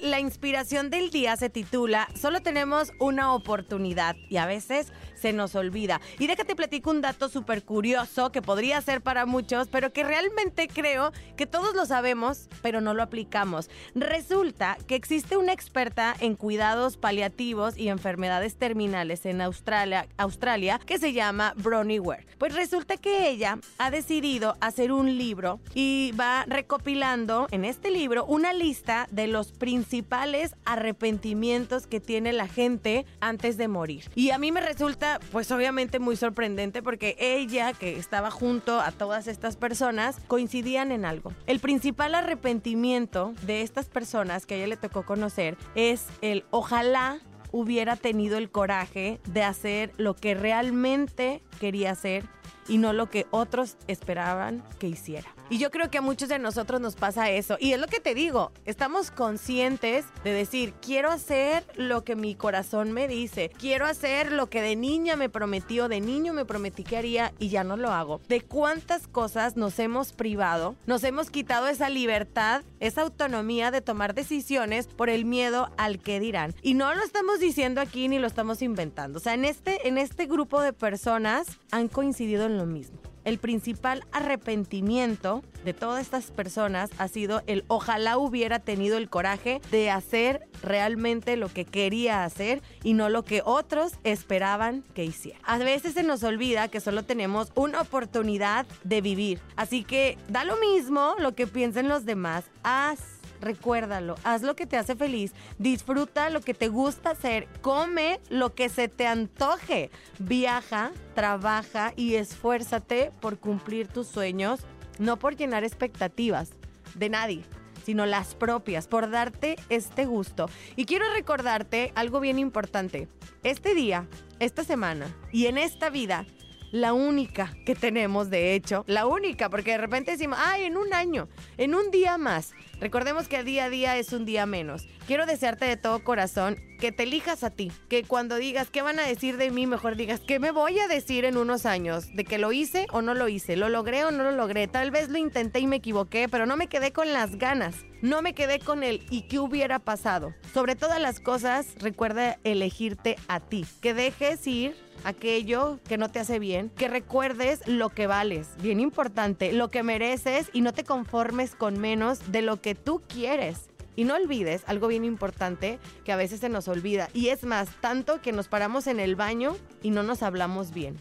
La inspiración del día se titula Solo tenemos una oportunidad y a veces se nos olvida. Y déjate platico un dato súper curioso que podría ser para muchos, pero que realmente creo que todos lo sabemos, pero no lo aplicamos. Resulta que existe una experta en cuidados paliativos y enfermedades terminales en Australia, Australia que se llama Bronnie Ware. Pues resulta que ella ha decidido hacer un libro y va recopilando en este libro una lista de los principales arrepentimientos que tiene la gente antes de morir. Y a mí me resulta pues obviamente muy sorprendente porque ella, que estaba junto a todas estas personas, coincidían en algo. El principal arrepentimiento de estas personas que a ella le tocó conocer es el ojalá hubiera tenido el coraje de hacer lo que realmente quería hacer y no lo que otros esperaban que hiciera. Y yo creo que a muchos de nosotros nos pasa eso. Y es lo que te digo, estamos conscientes de decir, quiero hacer lo que mi corazón me dice, quiero hacer lo que de niña me prometió, de niño me prometí que haría y ya no lo hago. ¿De cuántas cosas nos hemos privado? Nos hemos quitado esa libertad, esa autonomía de tomar decisiones por el miedo al que dirán. Y no lo estamos diciendo aquí ni lo estamos inventando. O sea, en este, en este grupo de personas han coincidido en lo mismo el principal arrepentimiento de todas estas personas ha sido el ojalá hubiera tenido el coraje de hacer realmente lo que quería hacer y no lo que otros esperaban que hiciera. A veces se nos olvida que solo tenemos una oportunidad de vivir, así que da lo mismo lo que piensen los demás, haz recuérdalo, haz lo que te hace feliz, disfruta lo que te gusta hacer, come lo que se te antoje, viaja, trabaja y esfuérzate por cumplir tus sueños, no por llenar expectativas de nadie sino las propias, por darte este gusto. Y quiero recordarte algo bien importante. Este día, esta semana y en esta vida, la única que tenemos, de hecho, la única, porque de repente decimos, ay, en un año, en un día más. Recordemos que día a día es un día menos. Quiero desearte de todo corazón que te elijas a ti, que cuando digas qué van a decir de mí, mejor digas qué me voy a decir en unos años, de que lo hice o no lo hice, lo logré o no lo logré, tal vez lo intenté y me equivoqué, pero no me quedé con las ganas, no me quedé con el y qué hubiera pasado. Sobre todas las cosas, recuerda elegirte a ti, que dejes ir aquello que no te hace bien, que recuerdes lo que vales, bien importante, lo que mereces y no te conformes con menos de lo que tú quieres. Y no olvides algo bien importante que a veces se nos olvida. Y es más, tanto que nos paramos en el baño y no nos hablamos bien.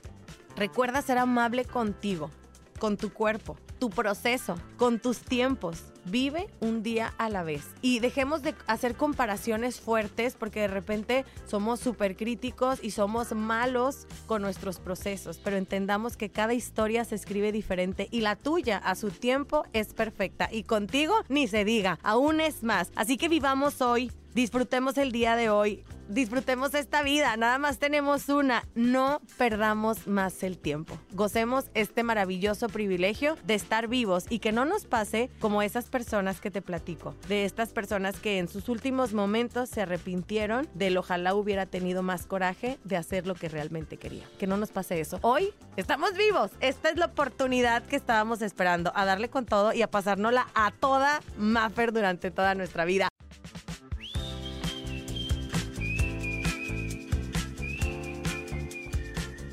Recuerda ser amable contigo, con tu cuerpo, tu proceso, con tus tiempos. Vive un día a la vez. Y dejemos de hacer comparaciones fuertes porque de repente somos súper críticos y somos malos con nuestros procesos. Pero entendamos que cada historia se escribe diferente y la tuya a su tiempo es perfecta. Y contigo ni se diga, aún es más. Así que vivamos hoy disfrutemos el día de hoy, disfrutemos esta vida, nada más tenemos una, no perdamos más el tiempo. Gocemos este maravilloso privilegio de estar vivos y que no nos pase como esas personas que te platico, de estas personas que en sus últimos momentos se arrepintieron del ojalá hubiera tenido más coraje de hacer lo que realmente quería. Que no nos pase eso. Hoy estamos vivos, esta es la oportunidad que estábamos esperando, a darle con todo y a pasárnosla a toda Maffer durante toda nuestra vida.